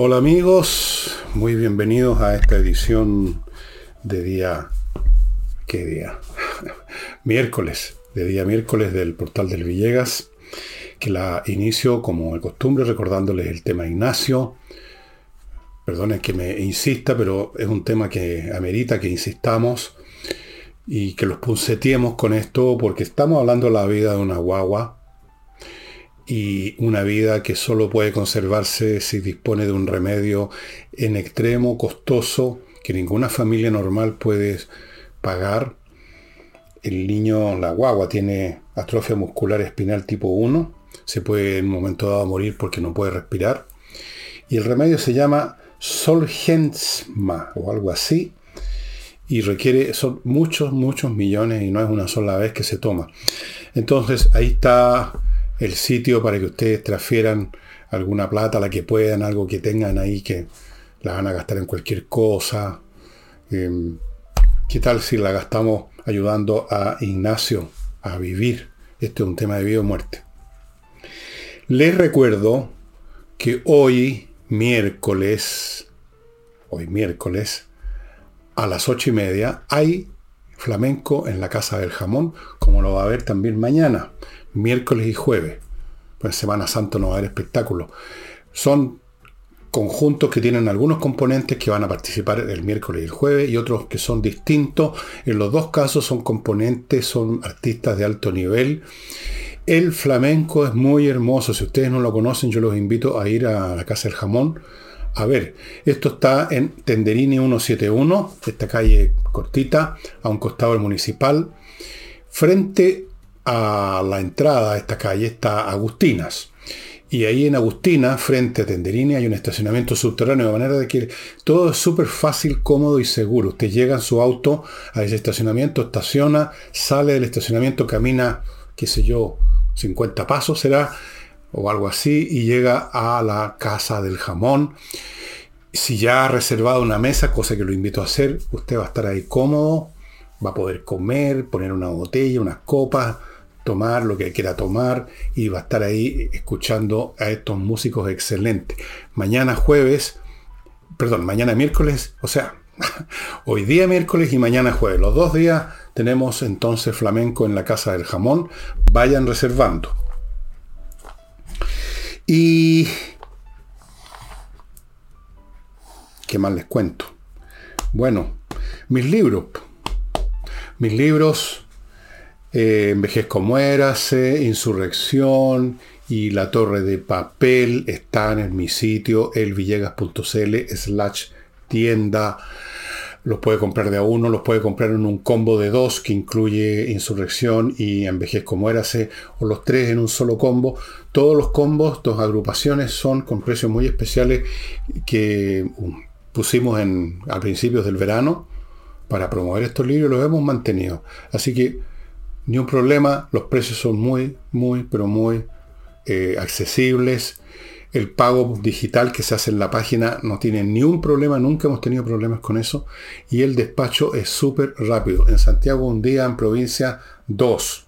Hola amigos, muy bienvenidos a esta edición de día... ¿Qué día? miércoles, de día miércoles del portal del Villegas, que la inicio como de costumbre recordándoles el tema Ignacio. Perdonen que me insista, pero es un tema que amerita que insistamos y que los punceteemos con esto porque estamos hablando de la vida de una guagua y una vida que solo puede conservarse si dispone de un remedio en extremo, costoso, que ninguna familia normal puede pagar. El niño, la guagua, tiene atrofia muscular espinal tipo 1, se puede en un momento dado morir porque no puede respirar. Y el remedio se llama Solgensma o algo así. Y requiere, son muchos, muchos millones y no es una sola vez que se toma. Entonces ahí está el sitio para que ustedes transfieran alguna plata, la que puedan, algo que tengan ahí que la van a gastar en cualquier cosa. Em, ¿Qué tal si la gastamos ayudando a Ignacio a vivir? Este es un tema de vida o muerte. Les recuerdo que hoy, miércoles, hoy miércoles, a las ocho y media, hay flamenco en la Casa del Jamón, como lo va a haber también mañana miércoles y jueves. Pues Semana Santa no va a haber espectáculo. Son conjuntos que tienen algunos componentes que van a participar el miércoles y el jueves y otros que son distintos. En los dos casos son componentes, son artistas de alto nivel. El flamenco es muy hermoso. Si ustedes no lo conocen, yo los invito a ir a la Casa del Jamón. A ver, esto está en Tenderini 171, esta calle cortita, a un costado del municipal, frente a la entrada a esta calle está Agustinas. Y ahí en Agustina, frente a Tenderini, hay un estacionamiento subterráneo, de manera de que todo es súper fácil, cómodo y seguro. Usted llega en su auto a ese estacionamiento, estaciona, sale del estacionamiento, camina, qué sé yo, 50 pasos será, o algo así, y llega a la casa del jamón. Si ya ha reservado una mesa, cosa que lo invito a hacer, usted va a estar ahí cómodo, va a poder comer, poner una botella, unas copas, tomar lo que quiera tomar y va a estar ahí escuchando a estos músicos excelentes. Mañana jueves, perdón, mañana miércoles, o sea, hoy día miércoles y mañana jueves. Los dos días tenemos entonces flamenco en la Casa del Jamón. Vayan reservando. Y... ¿Qué más les cuento? Bueno, mis libros. Mis libros eh, Envejezco Muérase, Insurrección y La Torre de Papel están en mi sitio elvillegas.cl slash tienda. Los puede comprar de a uno, los puede comprar en un combo de dos que incluye Insurrección y Envejezco Muérase, o los tres en un solo combo. Todos los combos, dos agrupaciones son con precios muy especiales que um, pusimos en, a principios del verano para promover estos libros, los hemos mantenido. Así que ni un problema, los precios son muy, muy, pero muy eh, accesibles. El pago digital que se hace en la página no tiene ni un problema, nunca hemos tenido problemas con eso. Y el despacho es súper rápido. En Santiago un día, en provincia dos,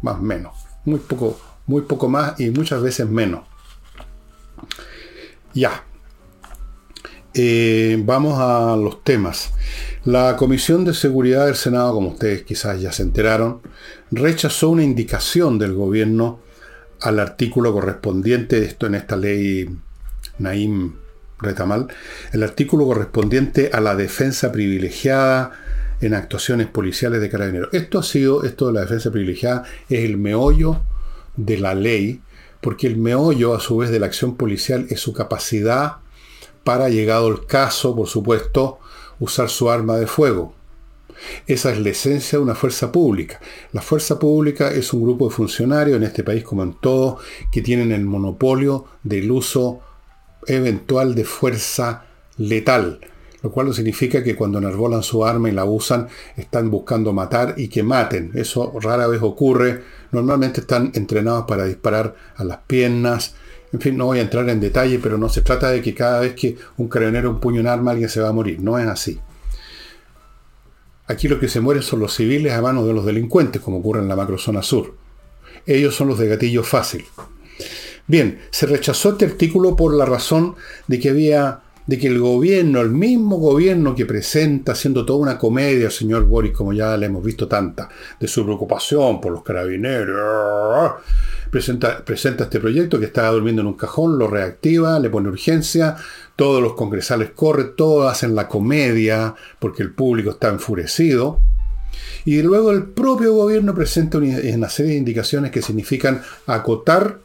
más o menos. Muy poco, muy poco más y muchas veces menos. Ya. Eh, vamos a los temas. La Comisión de Seguridad del Senado, como ustedes quizás ya se enteraron, rechazó una indicación del gobierno al artículo correspondiente esto en esta ley Naim Retamal, el artículo correspondiente a la defensa privilegiada en actuaciones policiales de carabineros. Esto ha sido, esto de la defensa privilegiada, es el meollo de la ley, porque el meollo, a su vez, de la acción policial es su capacidad para, llegado el caso, por supuesto, usar su arma de fuego. Esa es la esencia de una fuerza pública. La fuerza pública es un grupo de funcionarios en este país como en todo que tienen el monopolio del uso eventual de fuerza letal, lo cual significa que cuando enarbolan su arma y la usan están buscando matar y que maten. Eso rara vez ocurre. Normalmente están entrenados para disparar a las piernas. En fin, no voy a entrar en detalle, pero no se trata de que cada vez que un carabinero empuña un arma alguien se va a morir. No es así. Aquí lo que se mueren son los civiles a manos de los delincuentes, como ocurre en la macrozona sur. Ellos son los de gatillo fácil. Bien, se rechazó este artículo por la razón de que había de que el gobierno, el mismo gobierno que presenta, haciendo toda una comedia, señor Boris, como ya le hemos visto tanta, de su preocupación por los carabineros, presenta, presenta este proyecto que estaba durmiendo en un cajón, lo reactiva, le pone urgencia, todos los congresales corren, todos hacen la comedia, porque el público está enfurecido. Y luego el propio gobierno presenta una serie de indicaciones que significan acotar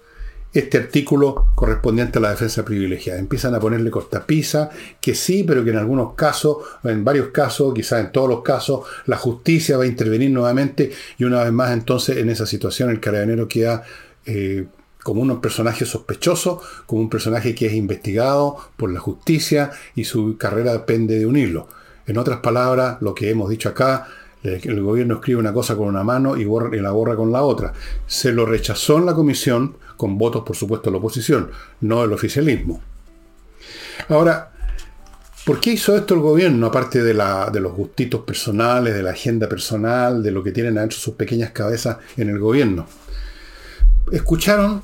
este artículo correspondiente a la defensa privilegiada. Empiezan a ponerle cortapisa, que sí, pero que en algunos casos, en varios casos, quizás en todos los casos, la justicia va a intervenir nuevamente y una vez más entonces en esa situación el carabinero queda eh, como un personaje sospechoso, como un personaje que es investigado por la justicia y su carrera depende de unirlo. En otras palabras, lo que hemos dicho acá, el gobierno escribe una cosa con una mano y, y la borra con la otra. Se lo rechazó en la comisión, con votos, por supuesto, de la oposición, no el oficialismo. Ahora, ¿por qué hizo esto el gobierno, aparte de, de los gustitos personales, de la agenda personal, de lo que tienen adentro sus pequeñas cabezas en el gobierno? Escucharon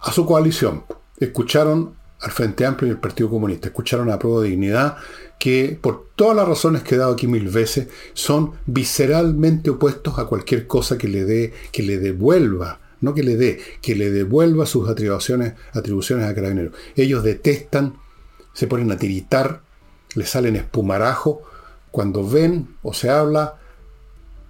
a su coalición, escucharon al Frente Amplio y al Partido Comunista, escucharon a Prueba de Dignidad, que por todas las razones que he dado aquí mil veces, son visceralmente opuestos a cualquier cosa que le dé, que le devuelva no que le dé, que le devuelva sus atribuciones, atribuciones a carabineros. Ellos detestan, se ponen a tiritar, le salen espumarajo, cuando ven o se habla,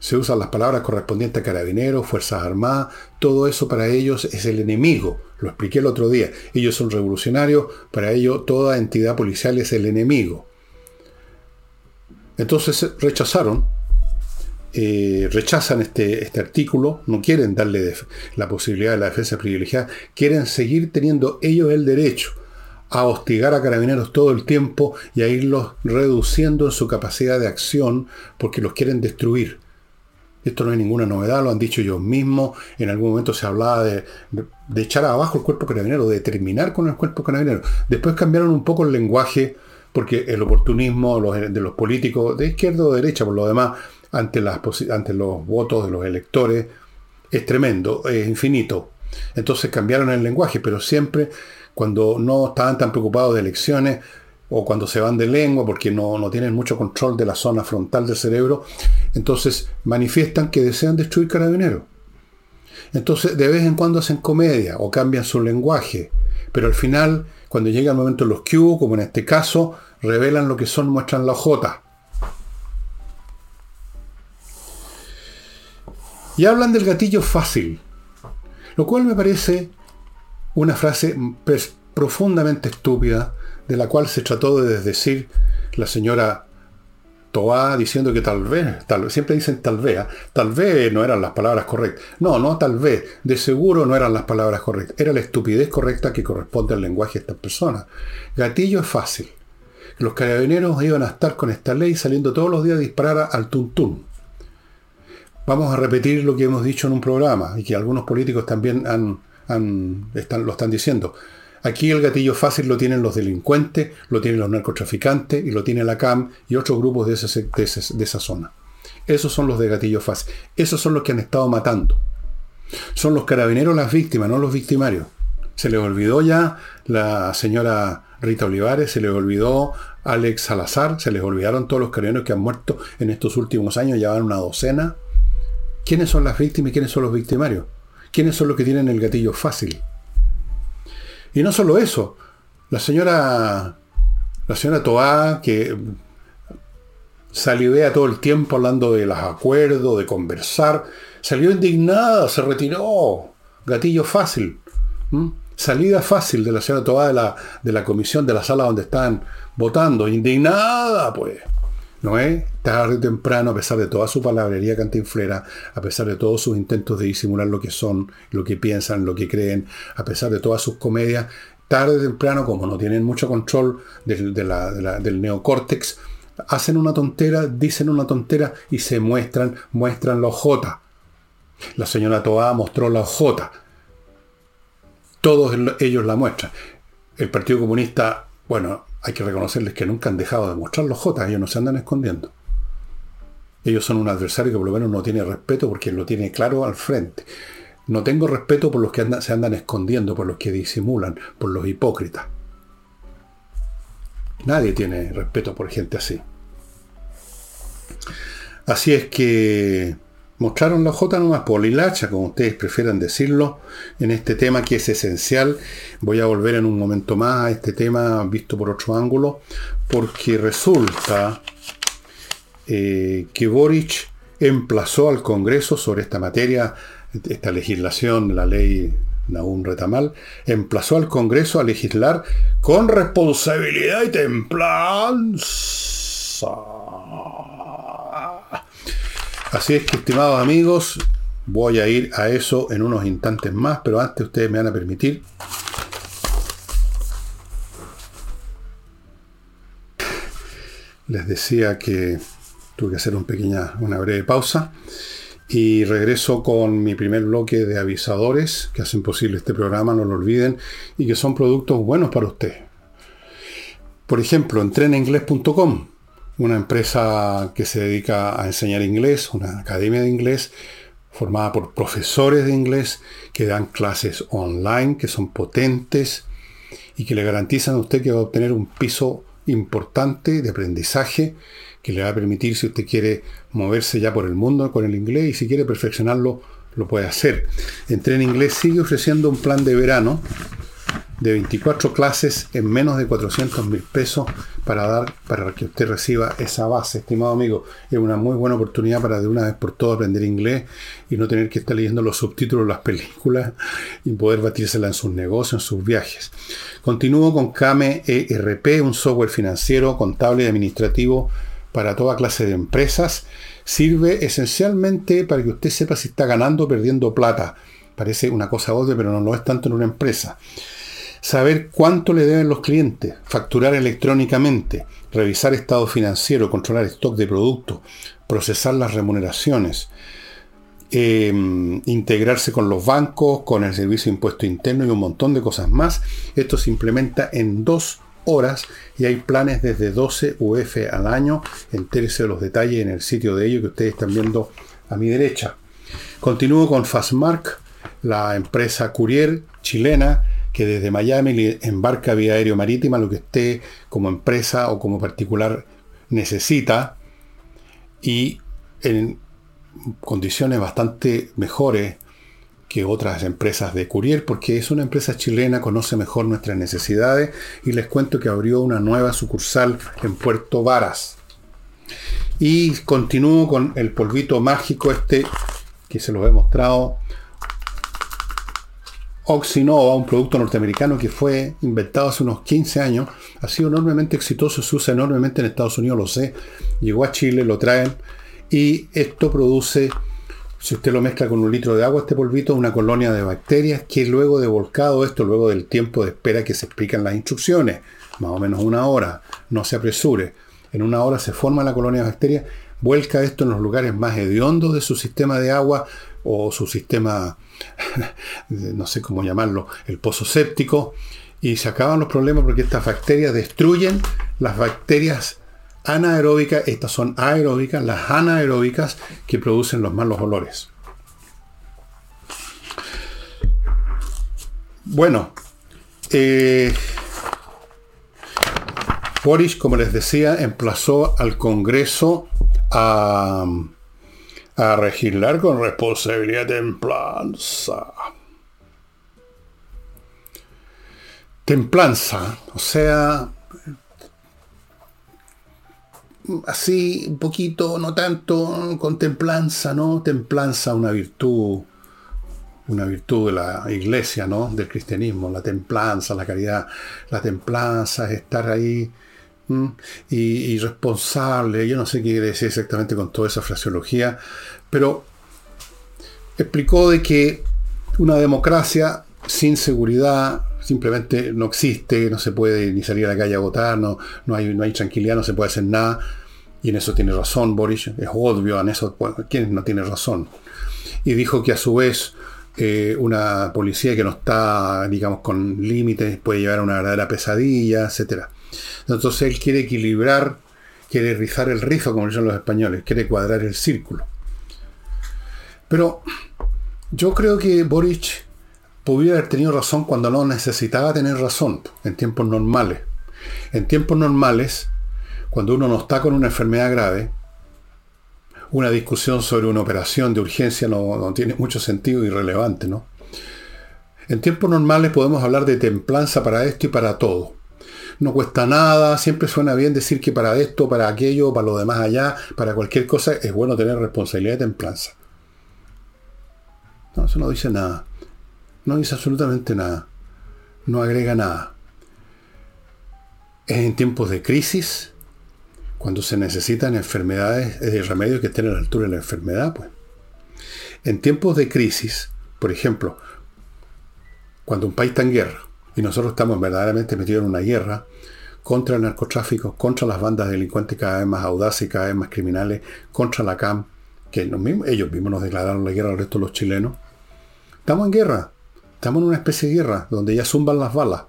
se usan las palabras correspondientes a carabineros, Fuerzas Armadas, todo eso para ellos es el enemigo. Lo expliqué el otro día. Ellos son revolucionarios, para ellos toda entidad policial es el enemigo. Entonces rechazaron eh, rechazan este, este, artículo, no quieren darle la posibilidad de la defensa privilegiada, quieren seguir teniendo ellos el derecho a hostigar a carabineros todo el tiempo y a irlos reduciendo en su capacidad de acción porque los quieren destruir. Esto no es ninguna novedad, lo han dicho ellos mismos. En algún momento se hablaba de, echar abajo el cuerpo carabinero, de terminar con el cuerpo carabinero. Después cambiaron un poco el lenguaje porque el oportunismo de los políticos, de izquierda o de derecha por lo demás, ante, las, ante los votos de los electores es tremendo, es infinito. Entonces cambiaron el lenguaje, pero siempre cuando no estaban tan preocupados de elecciones o cuando se van de lengua porque no, no tienen mucho control de la zona frontal del cerebro, entonces manifiestan que desean destruir carabineros. Entonces de vez en cuando hacen comedia o cambian su lenguaje, pero al final, cuando llega el momento de los Q, como en este caso, revelan lo que son, muestran la J. Y hablan del gatillo fácil, lo cual me parece una frase profundamente estúpida, de la cual se trató de desdecir la señora Toá diciendo que tal vez, tal, siempre dicen tal vez, ¿ah? tal vez no eran las palabras correctas. No, no tal vez, de seguro no eran las palabras correctas. Era la estupidez correcta que corresponde al lenguaje de estas personas. Gatillo es fácil. Los carabineros iban a estar con esta ley saliendo todos los días a disparar al tuntún vamos a repetir lo que hemos dicho en un programa y que algunos políticos también están, lo están diciendo. Aquí el gatillo fácil lo tienen los delincuentes, lo tienen los narcotraficantes y lo tiene la CAM y otros grupos de, de, esa zona. Esos son los de gatillo fácil. Esos son los que han estado matando. Son los carabineros las víctimas, no los victimarios. Se les olvidó ya la señora Rita Olivares, se les olvidó Alex Salazar, se les olvidaron todos los carabineros que han muerto en estos últimos años, ya van una docena. ¿Quiénes son las víctimas y quiénes son los victimarios? ¿Quiénes son los que tienen el gatillo fácil? Y no solo eso, la señora, la señora Toá, que salivea todo el tiempo hablando de los acuerdos, de conversar, salió indignada, se retiró. Gatillo fácil. Salida fácil de la señora Toá de la, de la comisión de la sala donde están votando. Indignada, pues. ¿No es? Tarde o temprano, a pesar de toda su palabrería cantinflera, a pesar de todos sus intentos de disimular lo que son, lo que piensan, lo que creen, a pesar de todas sus comedias, tarde o temprano, como no tienen mucho control del, neocórtex, hacen una tontera, dicen una tontera y se muestran, muestran la J. La señora Toa mostró la J. Todos ellos la muestran. El Partido Comunista, bueno, hay que reconocerles que nunca han dejado de mostrar los J, ellos no se andan escondiendo. Ellos son un adversario que por lo menos no tiene respeto porque lo tiene claro al frente. No tengo respeto por los que se andan escondiendo, por los que disimulan, por los hipócritas. Nadie tiene respeto por gente así. Así es que mostraron la J nomás por hilacha, como ustedes prefieran decirlo, en este tema que es esencial. Voy a volver en un momento más a este tema visto por otro ángulo, porque resulta eh, que Boric emplazó al Congreso sobre esta materia, esta legislación, la ley Naún Retamal, emplazó al Congreso a legislar con responsabilidad y templanza. Así es que, estimados amigos, voy a ir a eso en unos instantes más, pero antes ustedes me van a permitir les decía que tuve que hacer un pequeña, una breve pausa y regreso con mi primer bloque de avisadores que hacen posible este programa, no lo olviden, y que son productos buenos para usted. Por ejemplo, entreninglés.com una empresa que se dedica a enseñar inglés, una academia de inglés formada por profesores de inglés que dan clases online, que son potentes y que le garantizan a usted que va a obtener un piso importante de aprendizaje que le va a permitir, si usted quiere moverse ya por el mundo con el inglés y si quiere perfeccionarlo, lo puede hacer. Entré en inglés sigue ofreciendo un plan de verano de 24 clases en menos de 400 mil pesos para dar, para que usted reciba esa base, estimado amigo. Es una muy buena oportunidad para de una vez por todas aprender inglés y no tener que estar leyendo los subtítulos de las películas y poder batírsela en sus negocios, en sus viajes. Continúo con Kame ERP, un software financiero, contable y administrativo para toda clase de empresas. Sirve esencialmente para que usted sepa si está ganando o perdiendo plata. Parece una cosa obvia, pero no lo es tanto en una empresa saber cuánto le deben los clientes, facturar electrónicamente, revisar estado financiero, controlar stock de productos, procesar las remuneraciones, em, integrarse con los bancos, con el servicio de impuesto interno y un montón de cosas más. Esto se implementa en dos horas y hay planes desde 12 UF al año. Entérese de los detalles en el sitio de ello que ustedes están viendo a mi derecha. Continúo con Fastmark, la empresa courier chilena que desde Miami embarca vía aéreo marítima lo que usted como empresa o como particular necesita y en condiciones bastante mejores que otras empresas de courier, porque es una empresa chilena, conoce mejor nuestras necesidades y les cuento que abrió una nueva sucursal en Puerto Varas. Y continúo con el polvito mágico este que se los he mostrado Oxinova, un producto norteamericano que fue inventado hace unos 15 años, ha sido enormemente exitoso, se usa enormemente en Estados Unidos, lo sé. Llegó a Chile, lo traen y esto produce, si usted lo mezcla con un litro de agua, este polvito, una colonia de bacterias que luego de volcado esto, luego del tiempo de espera que se explican las instrucciones, más o menos una hora, no se apresure. En una hora se forma la colonia de bacterias, vuelca esto en los lugares más hediondos de su sistema de agua o su sistema no sé cómo llamarlo, el pozo séptico, y se acaban los problemas porque estas bacterias destruyen las bacterias anaeróbicas, estas son aeróbicas, las anaeróbicas que producen los malos olores. Bueno, eh, Boris, como les decía, emplazó al Congreso a a con responsabilidad templanza. Templanza, o sea, así un poquito, no tanto, con templanza, ¿no? Templanza, una virtud, una virtud de la iglesia, ¿no? Del cristianismo, la templanza, la caridad. La templanza es estar ahí y, responsable, yo no sé qué decir exactamente con toda esa fraseología, pero explicó de que una democracia sin seguridad simplemente no existe, no se puede ni salir a la calle a votar, no, no, hay, no hay tranquilidad, no se puede hacer nada. Y en eso tiene razón Boris, es obvio, en eso, ¿quién no tiene razón? Y dijo que a su vez eh, una policía que no está, digamos, con límites puede llevar a una verdadera pesadilla, etcétera. Entonces él quiere equilibrar, quiere rizar el rizo, como dicen los españoles, quiere cuadrar el círculo. Pero Yo creo que Boric pudiera haber tenido razón cuando no necesitaba tener razón, en tiempos normales. En tiempos normales, cuando uno no está con una enfermedad grave, una discusión sobre una operación de urgencia no, tiene mucho sentido y relevante, ¿no? En tiempos normales podemos hablar de templanza para esto y para todo. No cuesta nada, siempre suena bien decir que para esto, para aquello, para lo demás allá, para cualquier cosa, es bueno tener responsabilidad de templanza. No, eso no dice nada. No dice absolutamente nada. No agrega nada. Es en tiempos de crisis cuando se necesitan enfermedades, eh, remedios que estén a la altura de la enfermedad. Pues. En tiempos de crisis, por ejemplo, cuando un país está en guerra y nosotros estamos verdaderamente metidos en una guerra contra el narcotráfico, contra las bandas delincuentes cada vez más audaces cada vez más criminales, contra la CAM, que ellos mismos nos declararon la guerra al resto de los chilenos. Estamos en guerra, estamos en una especie de guerra donde ya zumban las balas.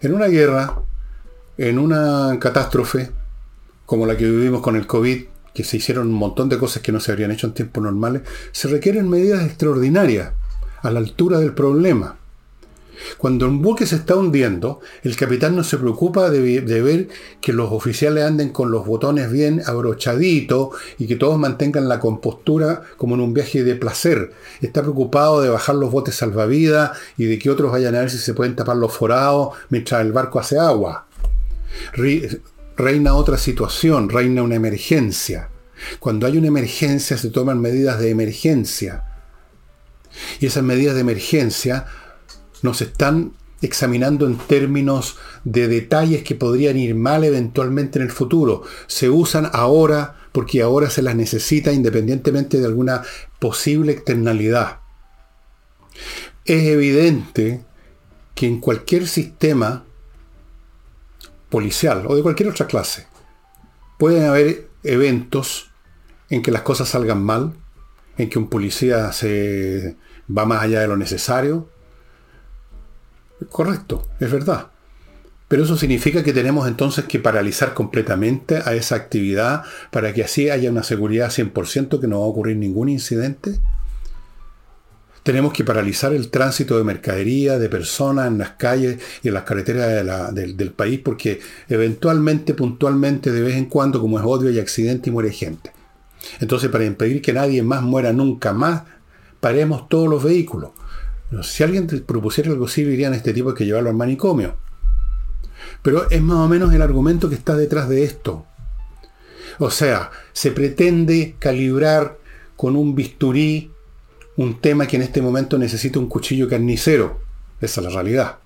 En una guerra, en una catástrofe como la que vivimos con el COVID, que se hicieron un montón de cosas que no se habrían hecho en tiempos normales, se requieren medidas extraordinarias a la altura del problema. Cuando un buque se está hundiendo, el capitán no se preocupa de, ver que los oficiales anden con los botones bien abrochaditos y que todos mantengan la compostura como en un viaje de placer. Está preocupado de bajar los botes salvavidas y de que otros vayan a ver si se pueden tapar los forados mientras el barco hace agua. Reina otra situación, reina una emergencia. Cuando hay una emergencia se toman medidas de emergencia y esas medidas de emergencia nos están examinando en términos de detalles que podrían ir mal eventualmente en el futuro. Se usan ahora porque ahora se las necesita independientemente de alguna posible externalidad. Es evidente que en cualquier sistema policial o de cualquier otra clase pueden haber eventos en que las cosas salgan mal, en que un policía se va más allá de lo necesario. Correcto, es verdad. Pero eso significa que tenemos entonces que paralizar completamente a esa actividad para que así haya una seguridad 100% que no va a ocurrir ningún incidente. Tenemos que paralizar el tránsito de mercadería, de personas en las calles y en las carreteras del país porque eventualmente, puntualmente, de vez en cuando, como es odio, hay accidente y muere gente. Entonces, para impedir que nadie más muera nunca más, paremos todos los vehículos. Si alguien propusiera algo así, dirían este tipo hay que llevarlo al manicomio. Pero es más o menos el argumento que está detrás de esto. O sea, se pretende calibrar con un bisturí un tema que en este momento necesita un cuchillo carnicero. Esa es la realidad.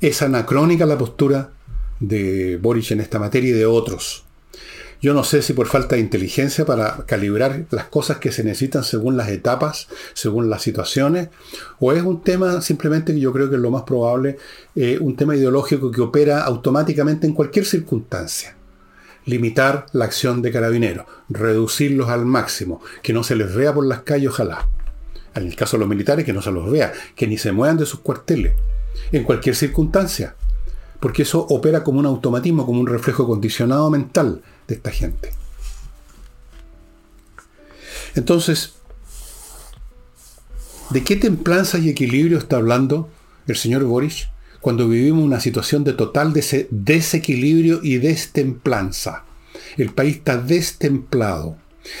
Es anacrónica la postura de Boric en esta materia y de otros. Yo no sé si por falta de inteligencia para calibrar las cosas que se necesitan según las etapas, según las situaciones, o es un tema simplemente que yo creo que es lo más probable, eh, un tema ideológico que opera automáticamente en cualquier circunstancia. Limitar la acción de carabineros, reducirlos al máximo, que no se les vea por las calles, ojalá. En el caso de los militares, que no se los vea, que ni se muevan de sus cuarteles, en cualquier circunstancia porque eso opera como un automatismo, como un reflejo condicionado mental esta gente. Entonces, ¿de qué templanza y equilibrio está hablando el señor Boris cuando vivimos una situación de total desequilibrio y destemplanza? El país está destemplado.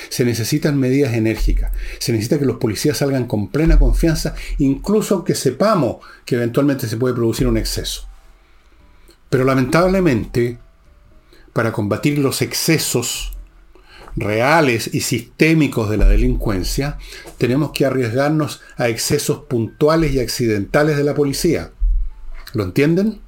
Se necesitan medidas enérgicas. Se necesita que los policías salgan con plena confianza, incluso aunque sepamos que eventualmente se puede producir un exceso. Pero lamentablemente, para combatir los excesos reales y sistémicos de la delincuencia, tenemos que arriesgarnos a excesos puntuales y accidentales de la policía. ¿Lo entienden?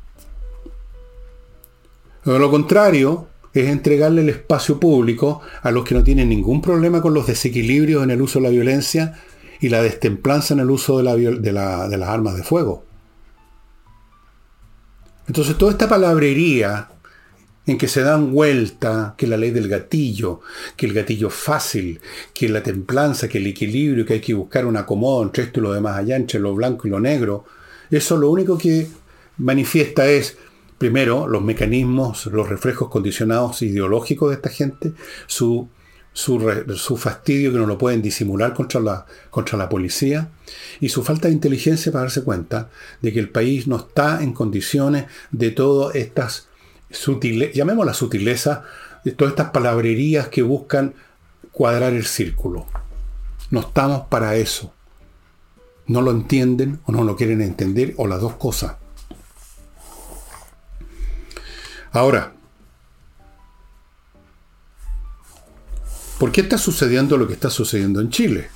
lo contrario es entregarle el espacio público a los que no tienen ningún problema con los desequilibrios en el uso de la violencia y la destemplanza en el uso de, de las armas de fuego. Entonces toda esta palabrería en que se dan vuelta, que la ley del gatillo, que el gatillo fácil, que la templanza, que el equilibrio, que hay que buscar un acomodo entre esto y lo demás allá, entre lo blanco y lo negro, eso lo único que manifiesta es, primero, los mecanismos, los reflejos condicionados ideológicos de esta gente, su su, su, fastidio que no lo pueden disimular contra la, contra la policía y su falta de inteligencia para darse cuenta de que el país no está en condiciones de todas estas sutiles, llamémoslas sutileza, de todas estas palabrerías que buscan cuadrar el círculo. No estamos para eso. No lo entienden o no lo quieren entender o las dos cosas. Ahora, ¿Por qué está sucediendo lo que está sucediendo en Chile?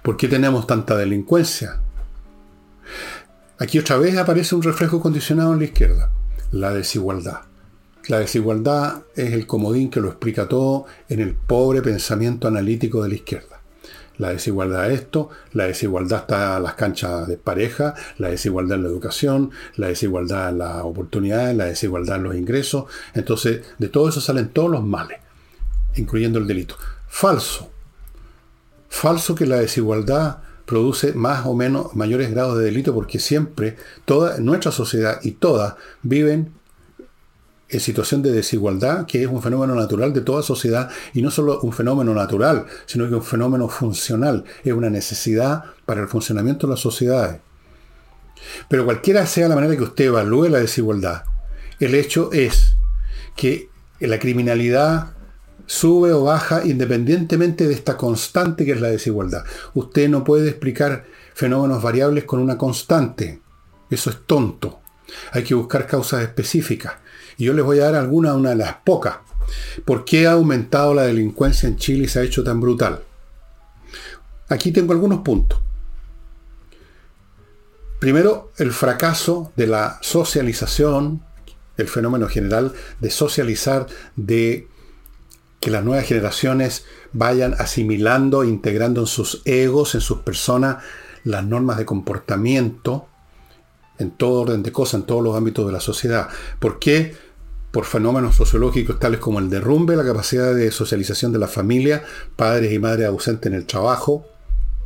¿Por qué tenemos tanta delincuencia? Aquí otra vez aparece un reflejo condicionado en la izquierda, la desigualdad. La desigualdad es el comodín que lo explica todo en el pobre pensamiento analítico de la izquierda. La desigualdad es esto, la desigualdad está en las canchas de pareja, la desigualdad en la educación, la desigualdad en las oportunidades, la desigualdad en los ingresos. Entonces, de todo eso salen todos los males incluyendo el delito. Falso. Falso que la desigualdad produce más o menos mayores grados de delito porque siempre toda nuestra sociedad y todas viven en situación de desigualdad, que es un fenómeno natural de toda sociedad y no solo un fenómeno natural, sino que un fenómeno funcional, es una necesidad para el funcionamiento de las sociedades. Pero cualquiera sea la manera que usted evalúe la desigualdad, el hecho es que la criminalidad sube o baja independientemente de esta constante que es la desigualdad. Usted no puede explicar fenómenos variables con una constante. Eso es tonto. Hay que buscar causas específicas. Y yo les voy a dar alguna, una de las pocas. ¿Por qué ha aumentado la delincuencia en Chile y se ha hecho tan brutal? Aquí tengo algunos puntos. Primero, el fracaso de la socialización, el fenómeno general de socializar, de que las nuevas generaciones vayan asimilando, integrando en sus egos, en sus personas, las normas de comportamiento, en todo orden de cosas, en todos los ámbitos de la sociedad. ¿Por qué? Por fenómenos sociológicos tales como el derrumbe, la capacidad de socialización de la familia, padres y madres ausentes en el trabajo,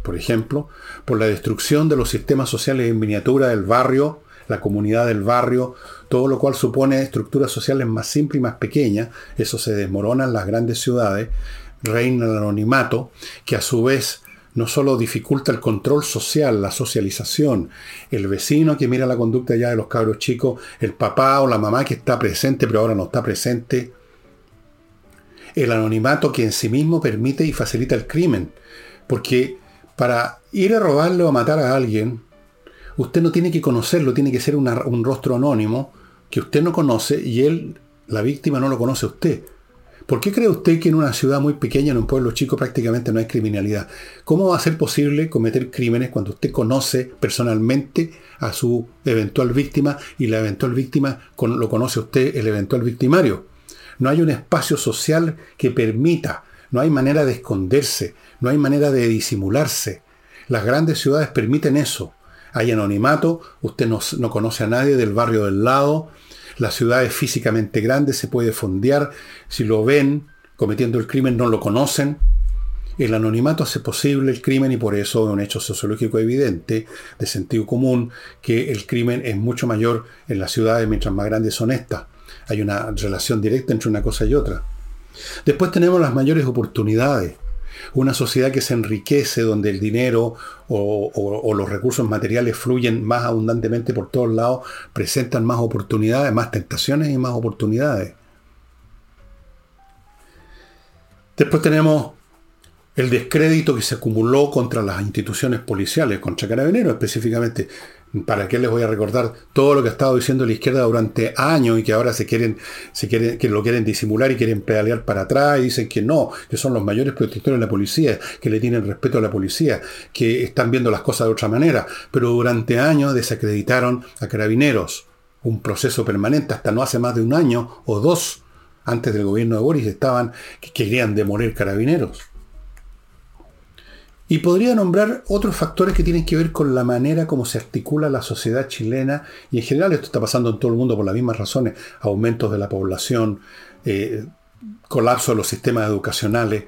por ejemplo, por la destrucción de los sistemas sociales en miniatura del barrio, la comunidad del barrio, todo lo cual supone estructuras sociales más simples y más pequeñas, eso se desmorona en las grandes ciudades, reina el anonimato, que a su vez no solo dificulta el control social, la socialización, el vecino que mira la conducta ya de los cabros chicos, el papá o la mamá que está presente pero ahora no está presente, el anonimato que en sí mismo permite y facilita el crimen, porque para ir a robarle o a matar a alguien, usted no tiene que conocerlo, tiene que ser un rostro anónimo que usted no conoce y él, la víctima, no lo conoce a usted. ¿Por qué cree usted que en una ciudad muy pequeña, en un pueblo chico, prácticamente no hay criminalidad? ¿Cómo va a ser posible cometer crímenes cuando usted conoce personalmente a su eventual víctima y la eventual víctima lo conoce usted, el eventual victimario? No hay un espacio social que permita, no hay manera de esconderse, no hay manera de disimularse. Las grandes ciudades permiten eso hay anonimato, usted no, conoce a nadie del barrio del lado, la ciudad es físicamente grande, se puede fondear, si lo ven cometiendo el crimen no lo conocen. El anonimato hace posible el crimen y por eso es un hecho sociológico evidente, de sentido común, que el crimen es mucho mayor en las ciudades mientras más grandes son estas. Hay una relación directa entre una cosa y otra. Después tenemos las mayores oportunidades. Una sociedad que se enriquece, donde el dinero o, los recursos materiales fluyen más abundantemente por todos lados, presentan más oportunidades, más tentaciones y más oportunidades. Después tenemos el descrédito que se acumuló contra las instituciones policiales, contra carabineros específicamente. ¿Para qué les voy a recordar todo lo que ha estado diciendo la izquierda durante años y que ahora se quieren, se quieren, que lo quieren disimular y quieren pedalear para atrás y dicen que no, que son los mayores protectores de la policía, que le tienen respeto a la policía, que están viendo las cosas de otra manera, pero durante años desacreditaron a carabineros, un proceso permanente, hasta no hace más de un año o dos antes del gobierno de Boris estaban que querían demoler carabineros. Y podría nombrar otros factores que tienen que ver con la manera como se articula la sociedad chilena, y en general esto está pasando en todo el mundo por las mismas razones, aumentos de la población, eh, colapso de los sistemas educacionales,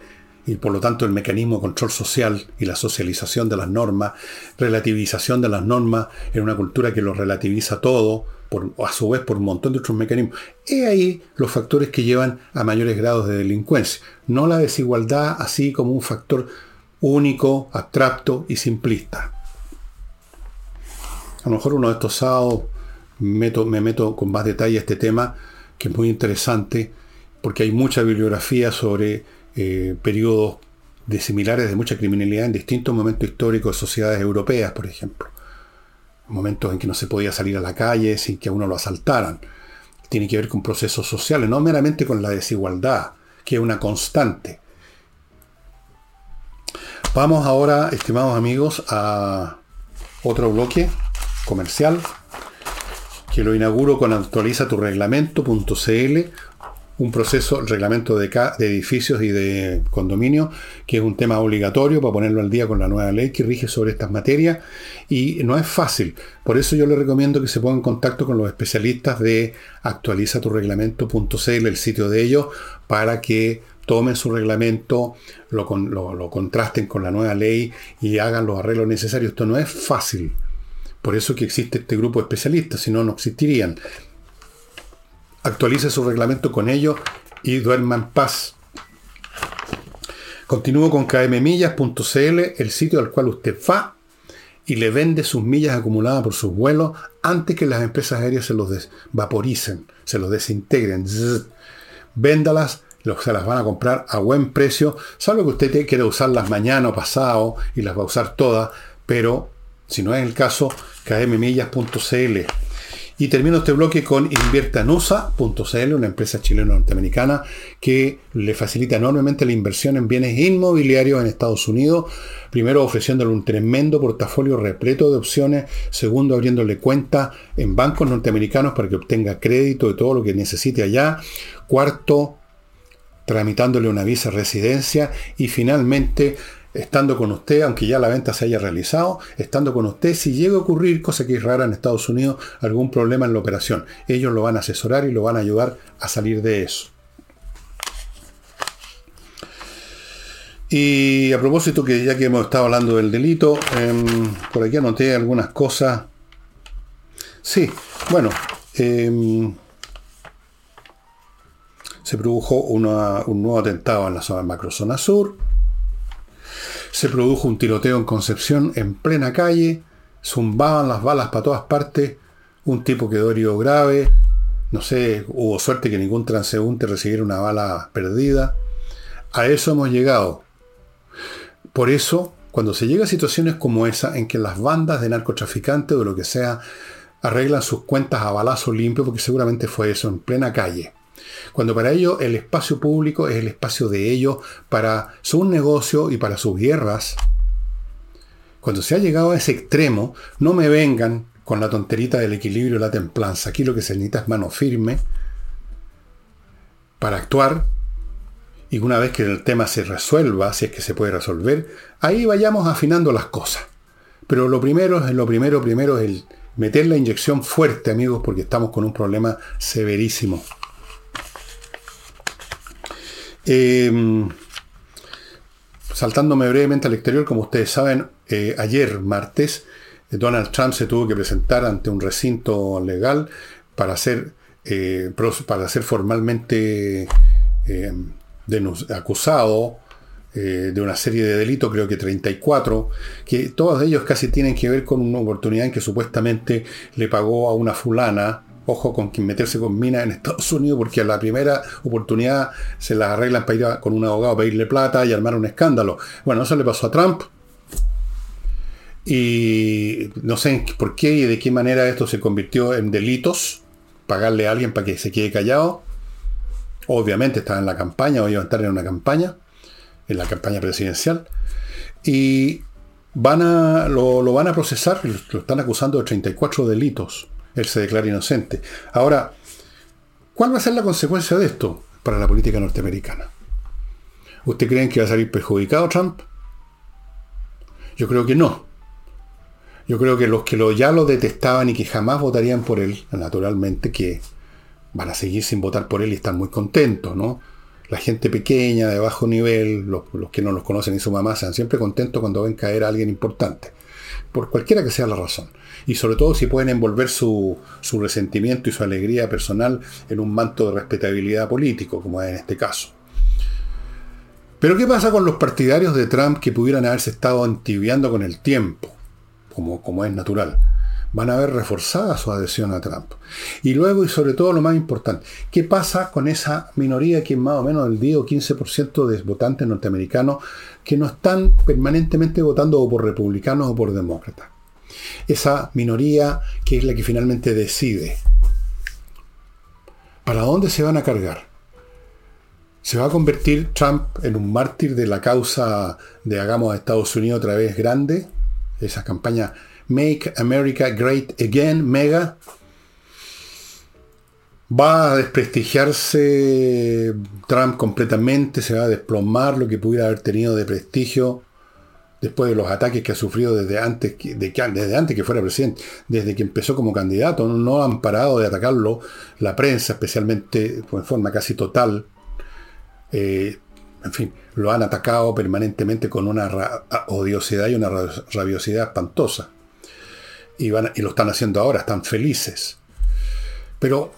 y por lo tanto el mecanismo de control social y la socialización de las normas, relativización de las normas en una cultura que lo relativiza todo, a su vez por un montón de otros mecanismos. He ahí los factores que llevan a mayores grados de delincuencia, no la desigualdad así como un factor único, abstracto y simplista. A lo mejor uno de estos sábados me meto con más detalle a este tema, que es muy interesante, porque hay mucha bibliografía sobre eh, periodos de similares de mucha criminalidad en distintos momentos históricos de sociedades europeas, por ejemplo. Momentos en que no se podía salir a la calle sin que a uno lo asaltaran. Tiene que ver con procesos sociales, no meramente con la desigualdad, que es una constante. Vamos ahora, estimados amigos, a otro bloque comercial que lo inauguro con actualiza tu reglamento.cl, un proceso, reglamento de, de edificios y de condominio, que es un tema obligatorio para ponerlo al día con la nueva ley que rige sobre estas materias. Y no es fácil. Por eso yo le recomiendo que se ponga en contacto con los especialistas de actualiza tu reglamento.cl, el sitio de ellos, para que tomen su reglamento, lo, lo, contrasten con la nueva ley y hagan los arreglos necesarios. Esto no es fácil. Por eso que existe este grupo de especialistas, si no, no existirían actualice su reglamento con ello y duerma en paz. Continúo con kmmillas.cl, el sitio al cual usted va y le vende sus millas acumuladas por sus vuelos antes que las empresas aéreas se los vaporicen, se los desintegren. Véndalas, se las van a comprar a buen precio, salvo que usted quiera usarlas mañana o pasado y las va a usar todas, pero si no es el caso, kmmillas.cl y termino este bloque con inviertanusa.cl, una empresa chileno-norteamericana que le facilita enormemente la inversión en bienes inmobiliarios en Estados Unidos. Primero ofreciéndole un tremendo portafolio repleto de opciones. Segundo abriéndole cuenta en bancos norteamericanos para que obtenga crédito de todo lo que necesite allá. Cuarto, tramitándole una visa residencia. Y finalmente estando con usted, aunque ya la venta se haya realizado, estando con usted, si llega a ocurrir, cosa que es rara en Estados Unidos, algún problema en la operación. Ellos lo van a asesorar y lo van a ayudar a salir de eso. Y a propósito que ya que hemos estado hablando del delito, em, por aquí anoté algunas cosas. Sí, bueno, em, se produjo un nuevo atentado en la zona macrozona sur. Se produjo un tiroteo en Concepción en plena calle, zumbaban las balas para todas partes, un tipo quedó herido grave, no sé, hubo suerte que ningún transeúnte recibiera una bala perdida. A eso hemos llegado. Por eso, cuando se llega a situaciones como esa, en que las bandas de narcotraficantes o lo que sea arreglan sus cuentas a balazo limpio, porque seguramente fue eso, en plena calle, cuando para ellos el espacio público es el espacio de ellos para su negocio y para sus guerras. Cuando se ha llegado a ese extremo, no me vengan con la tonterita del equilibrio y la templanza. Aquí lo que se necesita es mano firme para actuar y una vez que el tema se resuelva, si es que se puede resolver, ahí vayamos afinando las cosas. Pero lo primero lo primero, primero es el meter la inyección fuerte, amigos, porque estamos con un problema severísimo. Em, saltándome brevemente al exterior, como ustedes saben, eh, ayer martes, eh, Donald Trump se tuvo que presentar ante un recinto legal para ser, eh, para ser formalmente em, acusado de una serie de delitos, creo que 34, que todos ellos casi tienen que ver con una oportunidad en que supuestamente le pagó a una fulana ojo con quien meterse con minas en Estados Unidos, porque a la primera oportunidad se las arreglan para ir con un abogado a pedirle plata y armar un escándalo. Bueno, eso le pasó a Trump. Y no sé por qué y de qué manera esto se convirtió en delitos, pagarle a alguien para que se quede callado. Obviamente estaba en la campaña, o iba a estar en una campaña, en la campaña presidencial. Y van a, lo van a procesar, lo están acusando de 34 delitos él se declara inocente. Ahora, ¿cuál va a ser la consecuencia de esto para la política norteamericana? ¿Usted creen que va a salir perjudicado Trump? Yo creo que no. Yo creo que los que lo, ya lo detestaban y que jamás votarían por él, naturalmente que van a seguir sin votar por él y están muy contentos, ¿no? la gente pequeña, de bajo nivel, los, que no los conocen y su mamá, sean siempre contentos cuando ven caer a alguien importante, por cualquiera que sea la razón. Y sobre todo si pueden envolver su, su resentimiento y su alegría personal en un manto de respetabilidad político, como es en este caso. Pero ¿qué pasa con los partidarios de Trump que pudieran haberse estado entibiando con el tiempo, como, como es natural? Van a ver reforzada su adhesión a Trump. Y luego, y sobre todo lo más importante, ¿qué pasa con esa minoría que más o menos el 10 o 15% de votantes norteamericanos que no están permanentemente votando o por republicanos o por demócratas? Esa minoría que es la que finalmente decide. ¿Para dónde se van a cargar? ¿Se va a convertir Trump en un mártir de la causa de hagamos a Estados Unidos otra vez grande? Esa campaña Make America Great Again, mega. Va a desprestigiarse Trump completamente, se va a desplomar lo que pudiera haber tenido de prestigio después de los ataques que ha sufrido desde antes, de, desde antes que fuera presidente, desde que empezó como candidato. No han parado de atacarlo la prensa, especialmente en forma casi total. Eh, en fin, lo han atacado permanentemente con una odiosidad y una rabiosidad espantosa. Y, y lo están haciendo ahora, están felices. Pero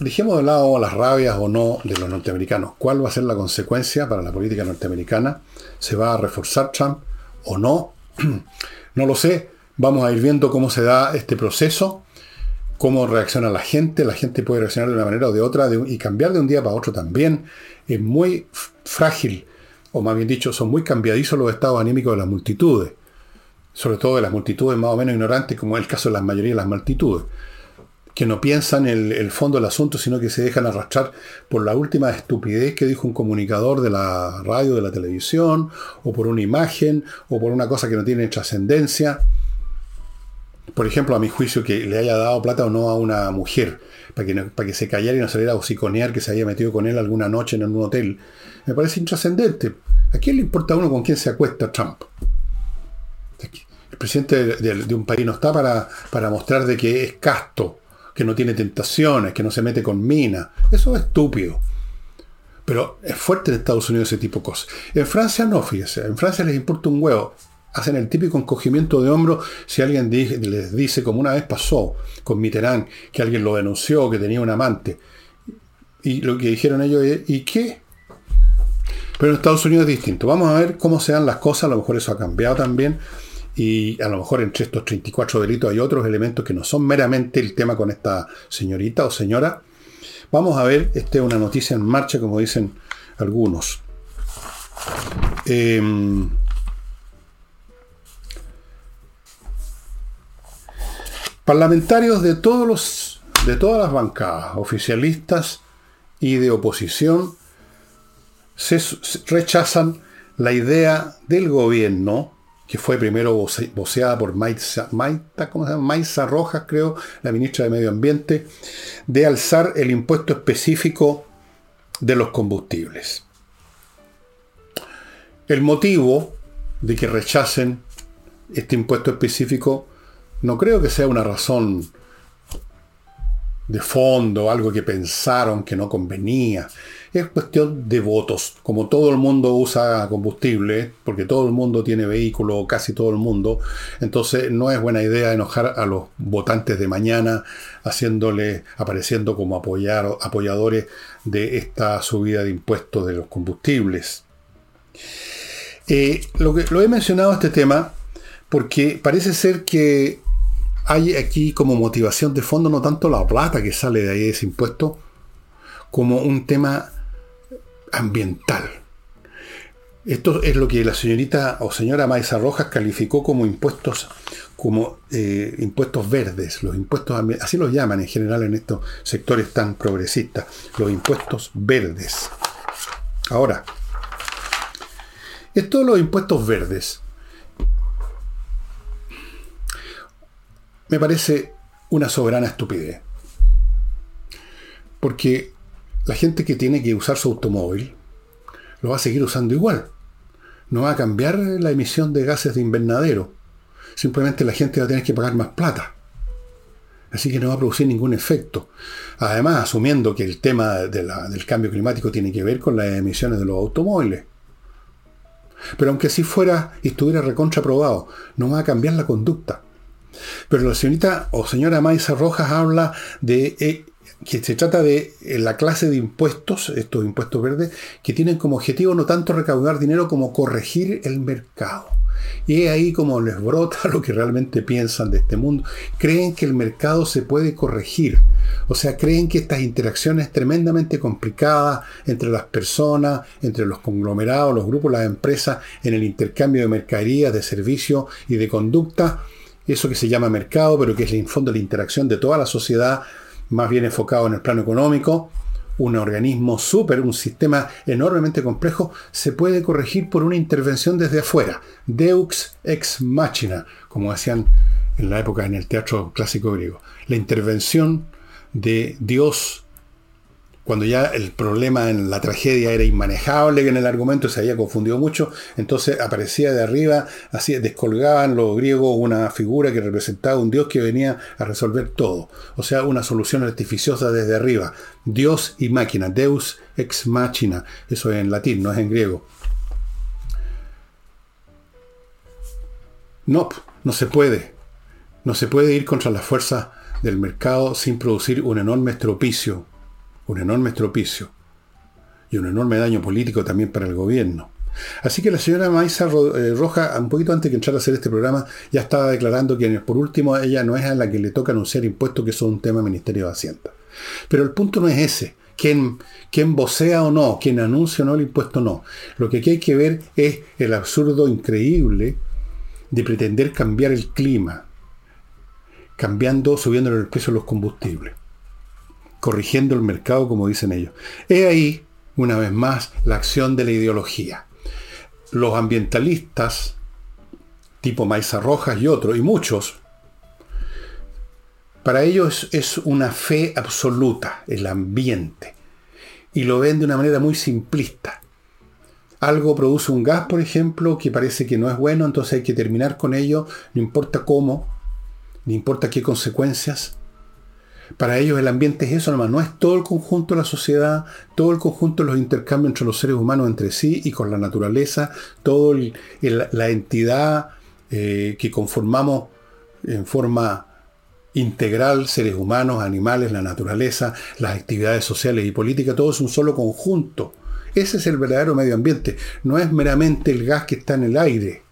dejemos de lado las rabias o no de los norteamericanos. ¿Cuál va a ser la consecuencia para la política norteamericana? ¿Se va a reforzar Trump o no? no lo sé. Vamos a ir viendo cómo se da este proceso cómo reacciona la gente. La gente puede reaccionar de una manera o de otra y cambiar de un día para otro también. Es muy frágil, o más bien dicho, son muy cambiadizos los estados anímicos de las multitudes. Sobre todo de las multitudes más o menos ignorantes, como es el caso de la mayoría de las multitudes. Que no piensan el, el fondo del asunto, sino que se dejan arrastrar por la última estupidez que dijo un comunicador de la radio, de la televisión, o por una imagen, o por una cosa que no tiene trascendencia por ejemplo, a mi juicio, que le haya dado plata o no a una mujer, para que, para que se callara y no saliera a hociconear que se haya metido con él alguna noche en un hotel, me parece intrascendente. ¿A quién le importa a uno con quién se acuesta Trump? El presidente de, un país no está para, para mostrar de que es casto, que no tiene tentaciones, que no se mete con minas. Eso es estúpido. Pero es fuerte en Estados Unidos ese tipo de cosas. En Francia no, fíjese. En Francia les importa un huevo hacen el típico encogimiento de hombro si alguien les dice, como una vez pasó con Mitterrand, que alguien lo denunció, que tenía un amante. Y lo que dijeron ellos es, ¿y qué? Pero en Estados Unidos es distinto. Vamos a ver cómo se dan las cosas, a lo mejor eso ha cambiado también. Y a lo mejor entre estos 34 delitos hay otros elementos que no son meramente el tema con esta señorita o señora. Vamos a ver, esta es una noticia en marcha, como dicen algunos. Eh, Parlamentarios de, todos los, de todas las bancadas, oficialistas y de oposición, se, rechazan la idea del gobierno, que fue primero voceada por. Maisa Rojas, creo, la ministra de Medio Ambiente, de alzar el impuesto específico de los combustibles. El motivo de que rechacen este impuesto específico no creo que sea una razón de fondo, algo que pensaron que no convenía. Es cuestión de votos. Como todo el mundo usa combustible, porque todo el mundo tiene vehículo, casi todo el mundo, entonces no es buena idea enojar a los votantes de mañana haciéndole, apareciendo como apoyar, apoyadores de esta subida de impuestos de los combustibles. Eh, lo, lo he mencionado este tema porque parece ser que hay aquí como motivación de fondo no tanto la plata que sale de ahí de ese impuesto, como un tema ambiental. Esto es lo que la señorita o señora Maisa Rojas calificó como impuestos, como eh, impuestos verdes, los impuestos así los llaman en general en estos sectores tan progresistas, los impuestos verdes. Ahora, estos los impuestos verdes me parece una soberana estupidez. Porque la gente que tiene que usar su automóvil lo va a seguir usando igual. No va a cambiar la emisión de gases de invernadero. Simplemente la gente va a tener que pagar más plata. Así que no va a producir ningún efecto. Además, asumiendo que el tema del cambio climático tiene que ver con las emisiones de los automóviles. Pero aunque así fuera y estuviera recontraprobado, no va a cambiar la conducta. Pero la señorita o señora Maisa Rojas habla de eh, que se trata de eh, la clase de impuestos, estos impuestos verdes, que tienen como objetivo no tanto recaudar dinero como corregir el mercado. Y es ahí como les brota lo que realmente piensan de este mundo. Creen que el mercado se puede corregir. O sea, creen que estas interacciones tremendamente complicadas entre las personas, entre los conglomerados, los grupos, las empresas, en el intercambio de mercaderías, de servicios y de conducta, eso que se llama mercado, pero que es en fondo la interacción de toda la sociedad, más bien enfocado en el plano económico, un organismo súper, un sistema enormemente complejo, se puede corregir por una intervención desde afuera. Deux ex machina, como hacían en la época en el teatro clásico griego. La intervención de Dios cuando ya el problema en la tragedia era inmanejable, que en el argumento se había confundido mucho, entonces aparecía de arriba, así descolgaban los griegos una figura que representaba un dios que venía a resolver todo. O sea, una solución artificiosa desde arriba. Dios y máquina, Deus ex machina. Eso es en latín, no es en griego. No, no se puede. No se puede ir contra las fuerzas del mercado sin producir un enorme estropicio un enorme estropicio y un enorme daño político también para el gobierno. Así que la señora Maisa eh, Roja, un poquito antes de entrar a hacer este programa, ya estaba declarando que por último ella no es a la que le toca anunciar impuestos, que son un tema del Ministerio de Hacienda. Pero el punto no es ese. Quién, quién vocea o no, quién anuncia o no el impuesto no. Lo que aquí hay que ver es el absurdo increíble de pretender cambiar el clima, cambiando, subiendo el precio de los combustibles corrigiendo el mercado, como dicen ellos. He ahí, una vez más, la acción de la ideología. Los ambientalistas, tipo Maiza Rojas y otros, y muchos, para ellos es una fe absoluta, el ambiente. Y lo ven de una manera muy simplista. Algo produce un gas, por ejemplo, que parece que no es bueno, entonces hay que terminar con ello, no importa cómo, no importa qué consecuencias. Para ellos el ambiente es eso nomás, no es todo el conjunto de la sociedad, todo el conjunto de los intercambios entre los seres humanos entre sí y con la naturaleza, toda la entidad eh, que conformamos en forma integral, seres humanos, animales, la naturaleza, las actividades sociales y políticas, todo es un solo conjunto. Ese es el verdadero medio ambiente, no es meramente el gas que está en el aire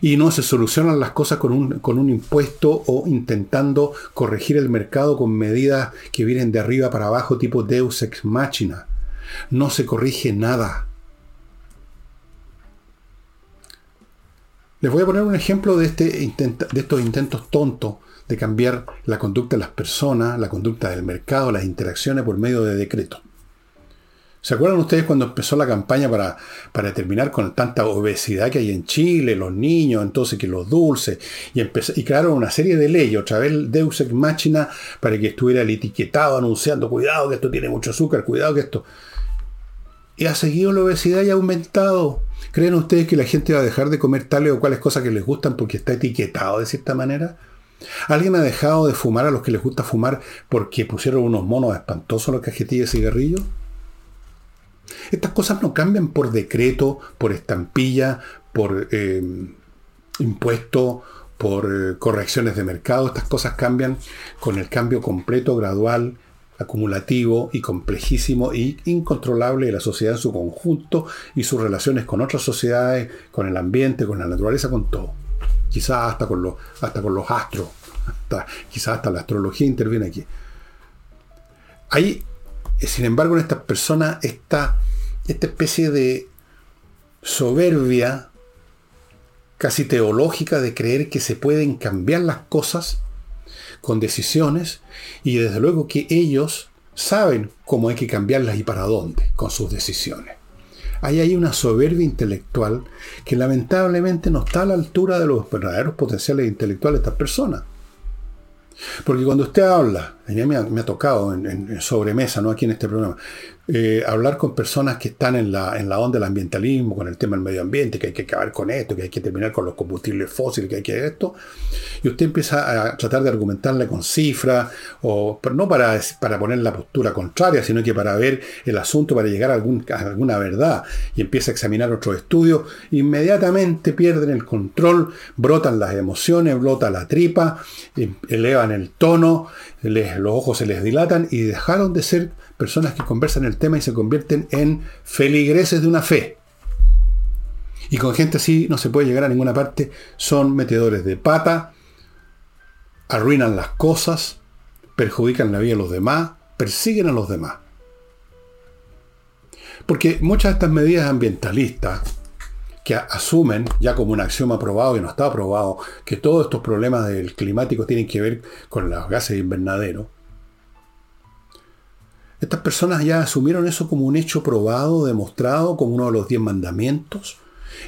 y no se solucionan las cosas con un, con un impuesto o intentando corregir el mercado con medidas que vienen de arriba para abajo tipo Deus ex machina. No se corrige nada. Les voy a poner un ejemplo de, este de estos intentos tontos de cambiar la conducta de las personas, la conducta del mercado, las interacciones por medio de decretos. ¿Se acuerdan ustedes cuando empezó la campaña para, para, terminar con tanta obesidad que hay en Chile, los niños, entonces que los dulces, y, crearon una serie de leyes, otra vez Deus Ex Machina, para que estuviera el etiquetado anunciando, cuidado que esto tiene mucho azúcar, cuidado que esto... Y ha seguido la obesidad y ha aumentado. ¿Creen ustedes que la gente va a dejar de comer tales o cuales cosas que les gustan porque está etiquetado de cierta manera? ¿Alguien ha dejado de fumar a los que les gusta fumar porque pusieron unos monos espantosos en los cajetillas de cigarrillos? Estas cosas no cambian por decreto, por estampilla, por eh, impuesto, por eh, correcciones de mercado. Estas cosas cambian con el cambio completo, gradual, acumulativo y complejísimo e incontrolable de la sociedad en su conjunto y sus relaciones con otras sociedades, con el ambiente, con la naturaleza, con todo. Quizás hasta con los, hasta con los astros, quizás hasta la astrología interviene aquí. Hay sin embargo, en estas personas está esta especie de soberbia casi teológica de creer que se pueden cambiar las cosas con decisiones y desde luego que ellos saben cómo hay que cambiarlas y para dónde con sus decisiones. Hay ahí una soberbia intelectual que lamentablemente no está a la altura de los verdaderos potenciales intelectuales de estas personas. Porque cuando usted habla a mí me ha, tocado en, sobremesa, no aquí en este programa, eh, hablar con personas que están en la, en la onda del ambientalismo, con el tema del medio ambiente, que hay que acabar con esto, que hay que terminar con los combustibles fósiles, que hay que esto, y usted empieza a tratar de argumentarle con cifras, o no para, para poner la postura contraria, sino que para ver el asunto, para llegar a, alguna verdad, y empieza a examinar otros estudios, inmediatamente pierden el control, brotan las emociones, brota la tripa, em, elevan el tono, los ojos se les dilatan y dejaron de ser personas que conversan el tema y se convierten en feligreses de una fe. Y con gente así no se puede llegar a ninguna parte. Son metedores de pata, arruinan las cosas, perjudican la vida de los demás, persiguen a los demás. Porque muchas de estas medidas ambientalistas que asumen ya como un axioma aprobado y no está aprobado que todos estos problemas del climático tienen que ver con los gases de invernadero. Estas personas ya asumieron eso como un hecho probado, demostrado, como uno de los diez mandamientos,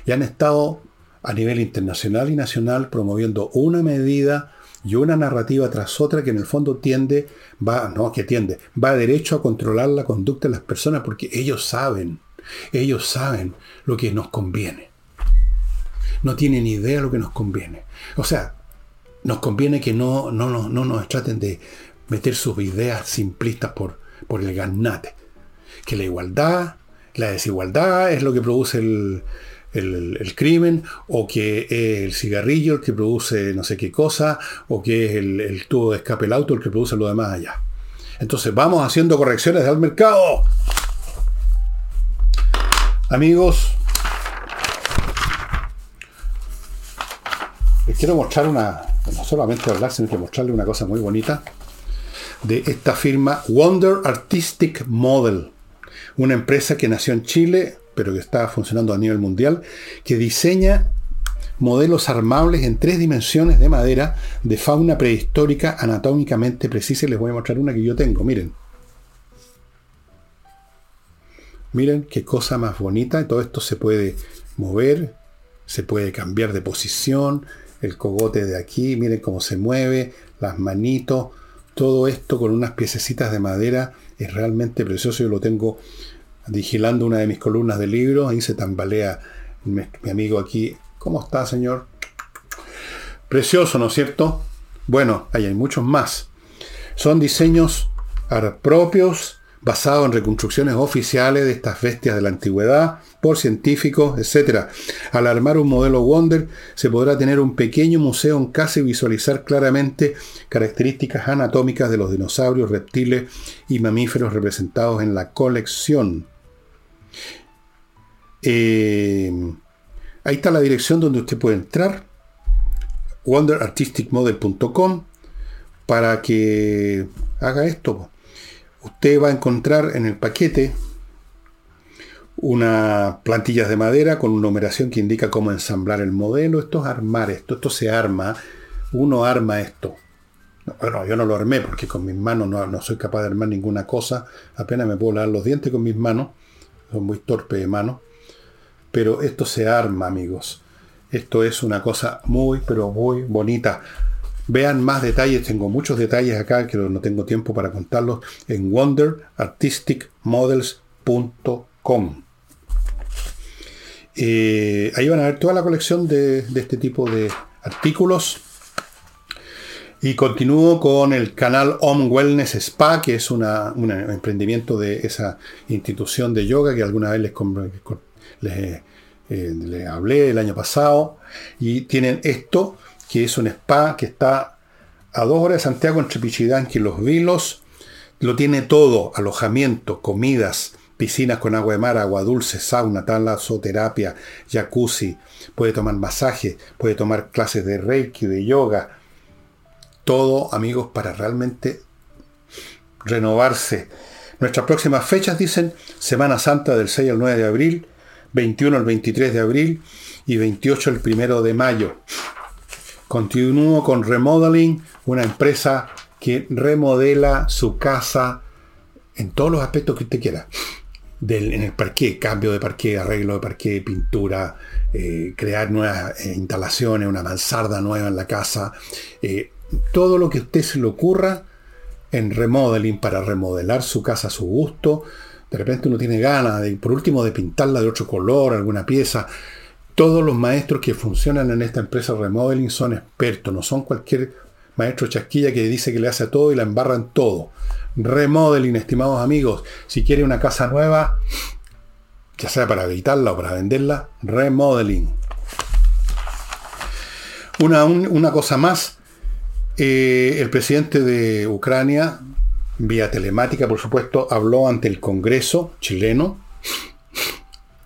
y han estado a nivel internacional y nacional promoviendo una medida y una narrativa tras otra que en el fondo tiende, va, no, que tiende, va derecho a controlar la conducta de las personas porque ellos saben ellos saben lo que nos conviene. No tienen idea de lo que nos conviene. O sea, nos conviene que no, no, no, no nos traten de meter sus ideas simplistas por, por el ganate. Que la igualdad, la desigualdad es lo que produce el, el, crimen, o que es el cigarrillo el que produce no sé qué cosa, o que es el, el tubo de escape el auto el que produce lo demás allá. Entonces vamos haciendo correcciones al mercado. Amigos, les quiero mostrar una, no solamente hablar, sino que mostrarle una cosa muy bonita de esta firma Wonder Artistic Model, una empresa que nació en Chile, pero que está funcionando a nivel mundial, que diseña modelos armables en tres dimensiones de madera de fauna prehistórica anatómicamente precisa. Les voy a mostrar una que yo tengo, miren. Miren qué cosa más bonita. Todo esto se puede mover, se puede cambiar de posición. El cogote de aquí, miren cómo se mueve, las manitos. Todo esto con unas piececitas de madera es realmente precioso. Yo lo tengo vigilando una de mis columnas de libros. Ahí se tambalea mi, amigo aquí. ¿Cómo está, señor? Precioso, ¿no es cierto? Bueno, ahí hay muchos más. Son diseños propios basado en reconstrucciones oficiales de estas bestias de la antigüedad por científicos, etc. Al armar un modelo Wonder se podrá tener un pequeño museo en casa y visualizar claramente características anatómicas de los dinosaurios, reptiles y mamíferos representados en la colección. Eh, ahí está la dirección donde usted puede entrar, wonderartisticmodel.com, para que haga esto usted va a encontrar en el paquete una plantillas de madera con una numeración que indica cómo ensamblar el modelo. Esto es armar esto, esto se arma, uno arma esto. Bueno, yo no lo armé porque con mis manos no, soy capaz de armar ninguna cosa, apenas me puedo lavar los dientes con mis manos, soy muy torpe de mano, pero esto se arma, amigos. Esto es una cosa muy, pero muy bonita. Vean más detalles, tengo muchos detalles acá que no tengo tiempo para contarlos en wonderartisticmodels.com. Eh, ahí van a ver toda la colección de, este tipo de artículos. Y continúo con el canal Om Wellness Spa, que es un emprendimiento de esa institución de yoga que alguna vez les, eh, les hablé el año pasado. Y tienen esto que es un spa que está a dos horas de Santiago entre Pichidán y Los Vilos. Lo tiene todo, alojamiento, comidas, piscinas con agua de mar, agua dulce, sauna, talasoterapia, jacuzzi, puede tomar masaje, puede tomar clases de reiki, de yoga. Todo, amigos, para realmente renovarse. Nuestras próximas fechas dicen Semana Santa del 6 al 9 de abril, 21 al 23 de abril y 28 al 1 de mayo. Continúo con Remodeling, una empresa que remodela su casa en todos los aspectos que usted quiera. en el parqué, cambio de parqué, arreglo de parqué, pintura, eh, crear nuevas eh, instalaciones, una mansarda nueva en la casa. Eh, todo lo que a usted se le ocurra, en remodeling para remodelar su casa a su gusto. De repente uno tiene ganas, de, por último, de pintarla de otro color, alguna pieza. Todos los maestros que funcionan en esta empresa remodeling son expertos, no son cualquier maestro chasquilla que dice que le hace todo y la embarran todo. Remodeling, estimados amigos. Si quiere una casa nueva, ya sea para habitarla o para venderla, remodeling. Una, una cosa más, eh, el presidente de Ucrania, vía telemática por supuesto, habló ante el Congreso chileno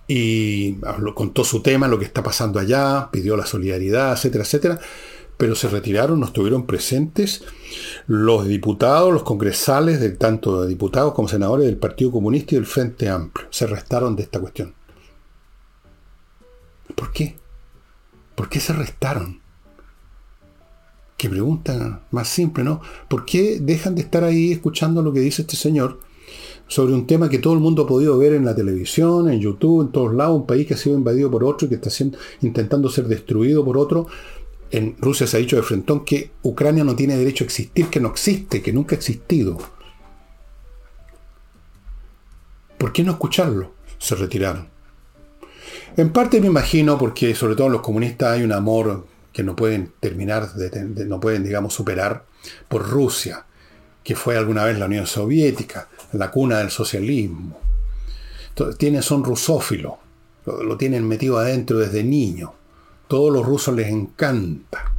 y contó su tema, lo que está pasando allá, pidió la solidaridad, etcétera, etcétera pero se retiraron, no estuvieron presentes los diputados, los congresales, tanto de diputados como senadores del Partido Comunista y del Frente Amplio. Se restaron de esta cuestión. ¿Por qué? ¿Por qué se restaron? Qué pregunta más simple, ¿no? ¿Por qué dejan de estar ahí escuchando lo que dice este señor sobre un tema que todo el mundo ha podido ver en la televisión, en YouTube, en todos lados, un país que ha sido invadido por otro y que está siendo, intentando ser destruido por otro, en Rusia se ha dicho de frentón que Ucrania no tiene derecho a existir, que no existe, que nunca ha existido. ¿Por qué no escucharlo? Se retiraron. En parte me imagino porque sobre todo en los comunistas hay un amor que no pueden terminar, de, no pueden, digamos, superar por Rusia, que fue alguna vez la Unión Soviética, la cuna del socialismo. tienen, son rusófilos, lo tienen metido adentro desde niño todos los rusos les encanta.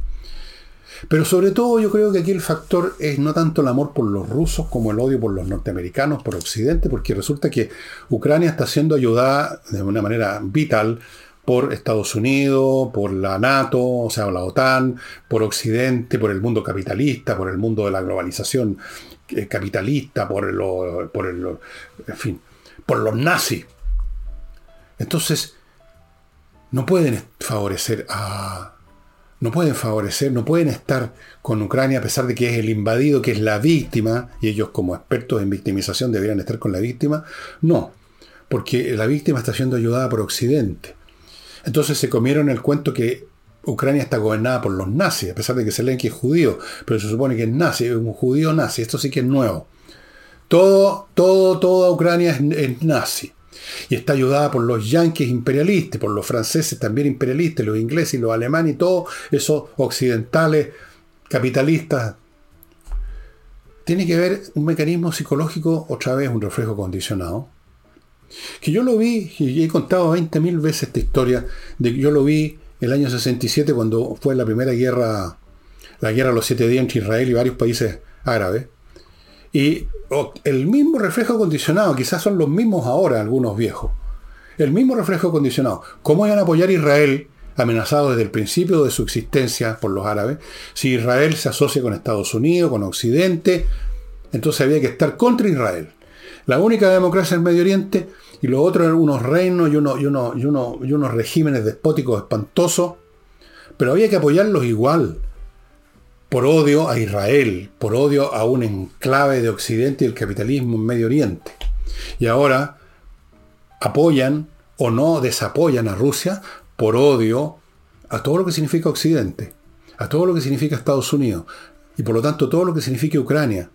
Pero sobre todo yo creo que aquí el factor es no tanto el amor por los rusos como el odio por los norteamericanos, por Occidente, porque resulta que Ucrania está siendo ayudada de una manera vital por Estados Unidos, por la NATO, o sea, la OTAN, por Occidente, por el mundo capitalista, por el mundo de la globalización eh, capitalista, por, por el, en fin, por los nazis. Entonces, no pueden favorecer a... No pueden favorecer, no pueden estar con Ucrania a pesar de que es el invadido, que es la víctima, y ellos como expertos en victimización deberían estar con la víctima. No, porque la víctima está siendo ayudada por Occidente. Entonces se comieron el cuento que Ucrania está gobernada por los nazis, a pesar de que que es judío, pero se supone que es nazi, es un judío nazi, esto sí que es nuevo. Todo, todo, toda Ucrania es, es nazi y está ayudada por los yanquis imperialistas, por los franceses también imperialistas, los ingleses y los alemanes y todos esos occidentales capitalistas. Tiene que ver un mecanismo psicológico, otra vez un reflejo condicionado. Que yo lo vi, y he contado 20.000 veces esta historia, de que yo lo vi el año 67 cuando fue la primera guerra, la guerra de los siete días entre Israel y varios países árabes. Y el mismo reflejo condicionado, quizás son los mismos ahora algunos viejos. El mismo reflejo condicionado. ¿Cómo iban a apoyar a Israel, amenazado desde el principio de su existencia por los árabes, si Israel se asocia con Estados Unidos, con Occidente? Entonces había que estar contra Israel. La única democracia en Medio Oriente y los otros eran unos reinos y, y, y unos regímenes despóticos espantosos. Pero había que apoyarlos igual por odio a Israel, por odio a un enclave de Occidente y el capitalismo en Medio Oriente. Y ahora apoyan o no desapoyan a Rusia por odio a todo lo que significa Occidente, a todo lo que significa Estados Unidos, y por lo tanto todo lo que significa Ucrania,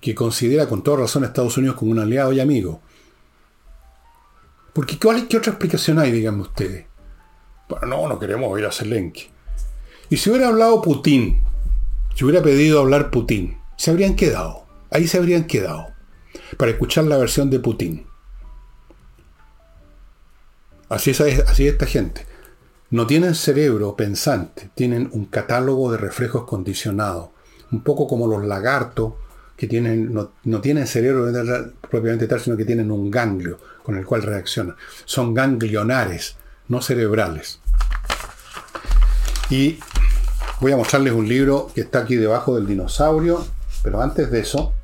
que considera con toda razón a Estados Unidos como un aliado y amigo. Porque ¿qué otra explicación hay, díganme ustedes? Bueno, no, no queremos ir a Zelensky. Y si hubiera hablado Putin, si hubiera pedido hablar Putin, se habrían quedado. Ahí se habrían quedado. Para escuchar la versión de Putin. Así es, así esta gente. No tienen cerebro pensante, tienen un catálogo de reflejos condicionados. Un poco como los lagartos, que tienen, no, no tienen cerebro propiamente tal, sino que tienen un ganglio con el cual reaccionan. Son ganglionares, no cerebrales. Y Voy a mostrarles un libro que está aquí debajo del dinosaurio, pero antes de eso,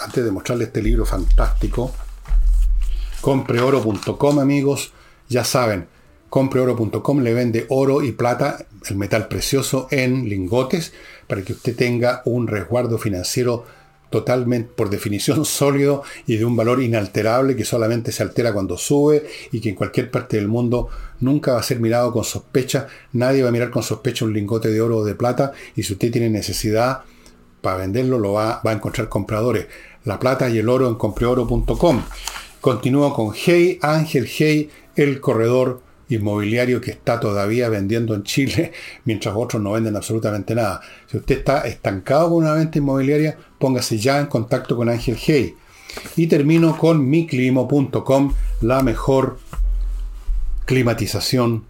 antes de mostrarles este libro fantástico, compreoro.com amigos, ya saben, compreoro.com le vende oro y plata, el metal precioso en lingotes, para que usted tenga un resguardo financiero totalmente, por definición, sólido y de un valor inalterable que solamente se altera cuando sube y que en cualquier parte del mundo nunca va a ser mirado con sospecha. Nadie va a mirar con sospecha un lingote de oro o de plata y si usted tiene necesidad, para venderlo lo va, a encontrar compradores. La plata y el oro en compreoro.com. Continúa con Hey, Ángel Hey, el corredor inmobiliario que está todavía vendiendo en Chile, mientras otros no venden absolutamente nada. Si usted está estancado con una venta inmobiliaria, póngase ya en contacto con Ángel Hey. Y termino con miclimo.com, la mejor climatización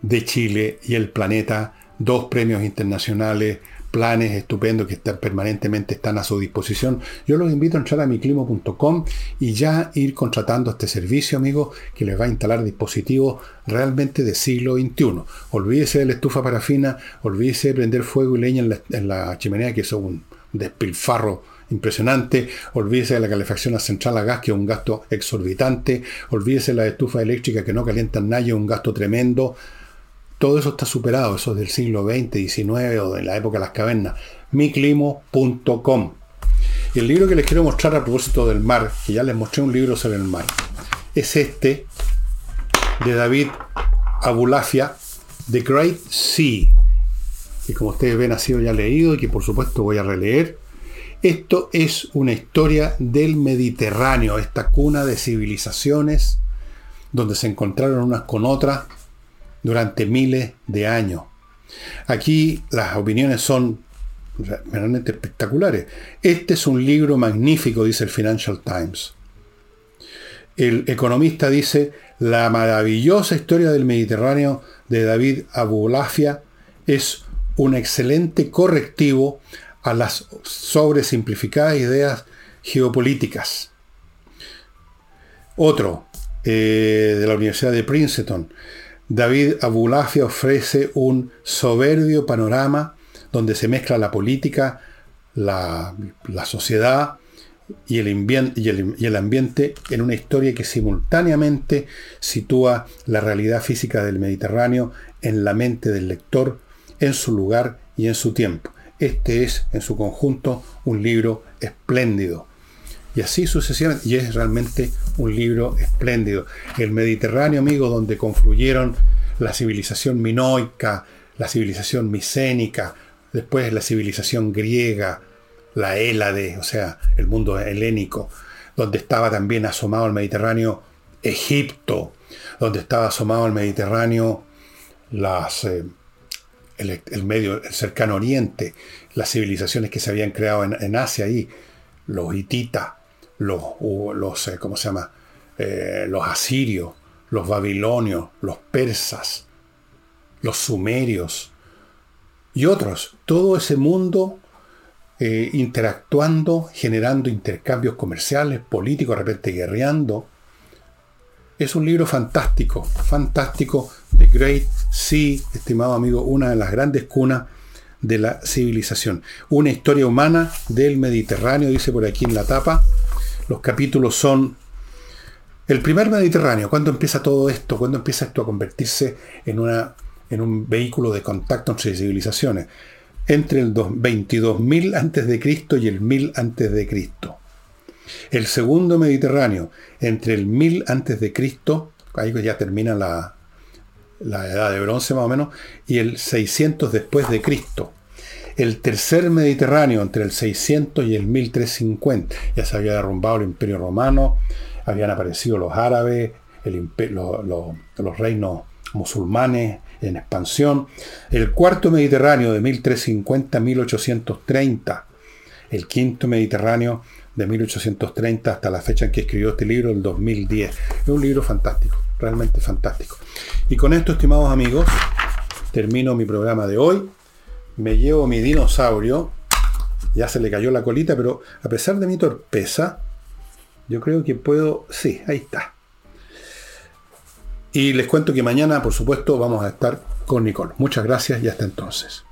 de Chile y el planeta. Dos premios internacionales, planes estupendos que están, permanentemente están a su disposición. Yo los invito a entrar a miclimo.com y ya ir contratando este servicio, amigos, que les va a instalar dispositivos realmente de siglo XXI. Olvídese de la estufa parafina, olvídese de prender fuego y leña en la, en la chimenea, que es un despilfarro impresionante, olvídese de la calefacción a central a gas, que es un gasto exorbitante, olvídese de la estufa eléctrica que no calientan nadie, un gasto tremendo. Todo eso está superado, eso es del siglo XX, XIX o de la época de las cavernas. miclimo.com. Y el libro que les quiero mostrar a propósito del mar, que ya les mostré un libro sobre el mar, es este de David Abulafia, The Great Sea, que como ustedes ven ha sido ya leído y que por supuesto voy a releer. Esto es una historia del Mediterráneo, esta cuna de civilizaciones donde se encontraron unas con otras durante miles de años. Aquí las opiniones son realmente espectaculares. Este es un libro magnífico, dice el Financial Times. El economista dice, la maravillosa historia del Mediterráneo de David Abulafia es un excelente correctivo a las sobresimplificadas ideas geopolíticas. Otro, eh, de la Universidad de Princeton, David Abulafia ofrece un soberbio panorama donde se mezcla la política, la, sociedad y el, y, el, ambiente en una historia que simultáneamente sitúa la realidad física del Mediterráneo en la mente del lector, en su lugar y en su tiempo. Este es, en su conjunto, un libro espléndido. Y así sucesivamente, y es realmente un libro espléndido. El Mediterráneo, amigo, donde confluyeron la civilización minoica, la civilización micénica, después la civilización griega, la Hélade, o sea, el mundo helénico, donde estaba también asomado al Mediterráneo Egipto, donde estaba asomado al Mediterráneo las, eh, el, medio, el cercano oriente, las civilizaciones que se habían creado en, Asia ahí, los hititas, los, los eh, ¿cómo se llama? Eh, los asirios, los babilonios, los persas, los sumerios y otros. Todo ese mundo eh, interactuando, generando intercambios comerciales, políticos, de repente guerreando. Es un libro fantástico, fantástico, The Great Sea, estimado amigo, una de las grandes cunas de la civilización. Una historia humana del Mediterráneo, dice por aquí en la tapa. Los capítulos son el primer Mediterráneo. ¿Cuándo empieza todo esto? ¿Cuándo empieza esto a convertirse en, una, en un vehículo de contacto entre civilizaciones? Entre el 22.000 a.C. y el 1000 a.C. El segundo Mediterráneo, entre el 1000 a.C., ahí ya termina la, la edad de bronce más o menos, y el 600 después de Cristo. El tercer Mediterráneo entre el 600 y el 1350. Ya se había derrumbado el Imperio Romano, habían aparecido los árabes, los reinos musulmanes en expansión. El cuarto Mediterráneo de 1350 a 1830. El quinto Mediterráneo de 1830 hasta la fecha en que escribió este libro, el 2010. Es un libro fantástico, realmente fantástico. Y con esto, estimados amigos, termino mi programa de hoy. Me llevo mi dinosaurio. Ya se le cayó la colita, pero a pesar de mi torpeza, yo creo que puedo... Sí, ahí está. Y les cuento que mañana, por supuesto, vamos a estar con Nicole. Muchas gracias y hasta entonces.